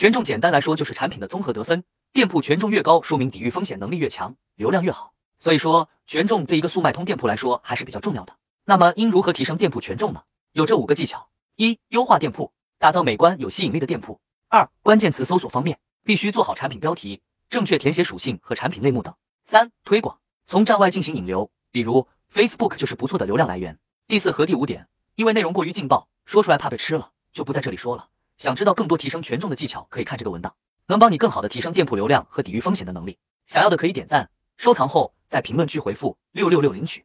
权重简单来说就是产品的综合得分，店铺权重越高，说明抵御风险能力越强，流量越好。所以说，权重对一个速卖通店铺来说还是比较重要的。那么应如何提升店铺权重呢？有这五个技巧：一、优化店铺，打造美观有吸引力的店铺；二、关键词搜索方面，必须做好产品标题，正确填写属性和产品类目等；三、推广，从站外进行引流，比如 Facebook 就是不错的流量来源。第四和第五点，因为内容过于劲爆，说出来怕被吃了，就不在这里说了。想知道更多提升权重的技巧，可以看这个文档，能帮你更好的提升店铺流量和抵御风险的能力。想要的可以点赞、收藏后在评论区回复六六六领取。